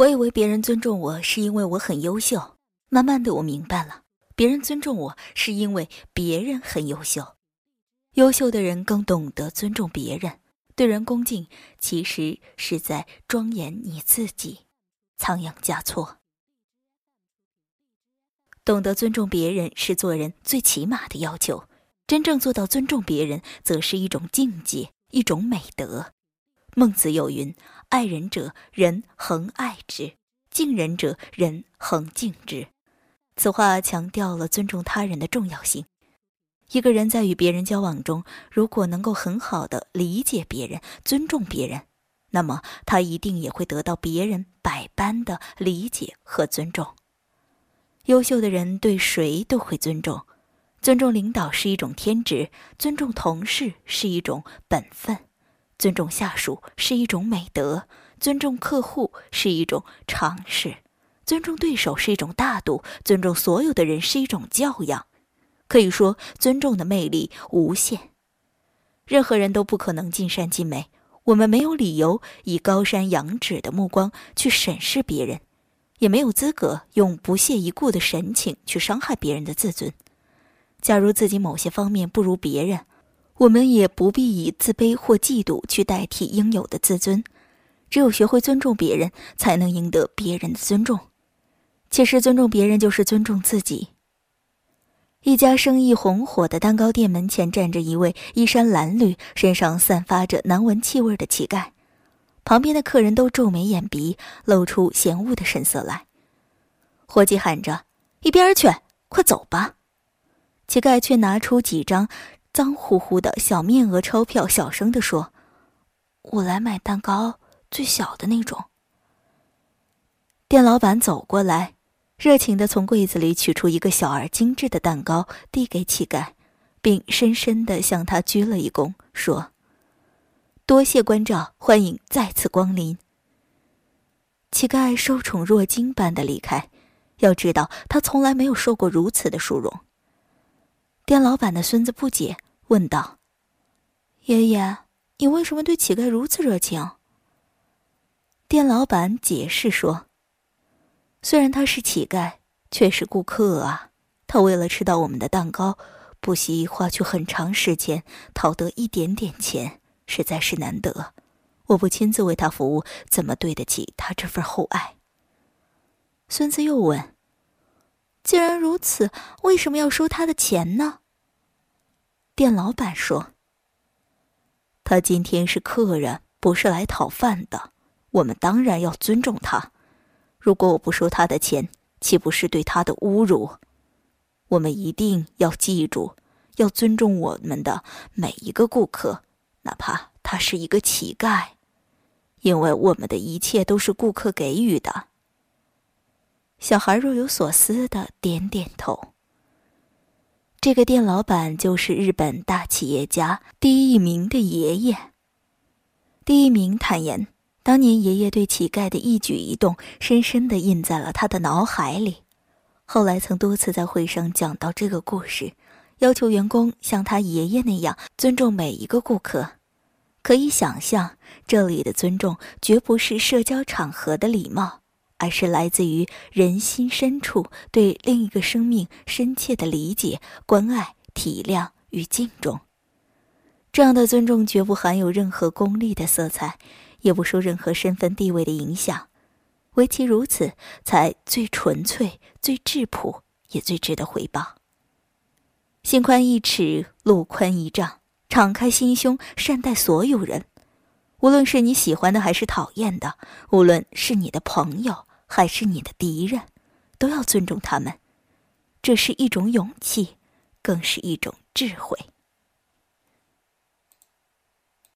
我以为别人尊重我是因为我很优秀，慢慢的我明白了，别人尊重我是因为别人很优秀。优秀的人更懂得尊重别人，对人恭敬，其实是在庄严你自己，仓央嘉措。懂得尊重别人是做人最起码的要求，真正做到尊重别人，则是一种境界，一种美德。孟子有云：“爱人者，人恒爱之；敬人者，人恒敬之。”此话强调了尊重他人的重要性。一个人在与别人交往中，如果能够很好的理解别人、尊重别人，那么他一定也会得到别人百般的理解和尊重。优秀的人对谁都会尊重，尊重领导是一种天职，尊重同事是一种本分，尊重下属是一种美德，尊重客户是一种常识，尊重对手是一种大度，尊重所有的人是一种教养。可以说，尊重的魅力无限。任何人都不可能尽善尽美，我们没有理由以高山仰止的目光去审视别人。也没有资格用不屑一顾的神情去伤害别人的自尊。假如自己某些方面不如别人，我们也不必以自卑或嫉妒去代替应有的自尊。只有学会尊重别人，才能赢得别人的尊重。其实，尊重别人就是尊重自己。一家生意红火的蛋糕店门前站着一位衣衫褴褛、身上散发着难闻气味的乞丐。旁边的客人都皱眉掩鼻，露出嫌恶的神色来。伙计喊着：“一边去，快走吧！”乞丐却拿出几张脏乎乎的小面额钞票，小声地说：“我来买蛋糕，最小的那种。”店老板走过来，热情地从柜子里取出一个小而精致的蛋糕，递给乞丐，并深深地向他鞠了一躬，说。多谢关照，欢迎再次光临。乞丐受宠若惊般的离开，要知道他从来没有受过如此的殊荣。店老板的孙子不解，问道：“爷爷，你为什么对乞丐如此热情？”店老板解释说：“虽然他是乞丐，却是顾客啊。他为了吃到我们的蛋糕，不惜花去很长时间，讨得一点点钱。”实在是难得，我不亲自为他服务，怎么对得起他这份厚爱？孙子又问：“既然如此，为什么要收他的钱呢？”店老板说：“他今天是客人，不是来讨饭的，我们当然要尊重他。如果我不收他的钱，岂不是对他的侮辱？我们一定要记住，要尊重我们的每一个顾客。”哪怕他是一个乞丐，因为我们的一切都是顾客给予的。小孩若有所思的点点头。这个店老板就是日本大企业家第一名的爷爷。第一名坦言，当年爷爷对乞丐的一举一动，深深的印在了他的脑海里。后来曾多次在会上讲到这个故事。要求员工像他爷爷那样尊重每一个顾客，可以想象，这里的尊重绝不是社交场合的礼貌，而是来自于人心深处对另一个生命深切的理解、关爱、体谅与敬重。这样的尊重绝不含有任何功利的色彩，也不受任何身份地位的影响，唯其如此，才最纯粹、最质朴，也最值得回报。心宽一尺，路宽一丈。敞开心胸，善待所有人，无论是你喜欢的还是讨厌的，无论是你的朋友还是你的敌人，都要尊重他们。这是一种勇气，更是一种智慧。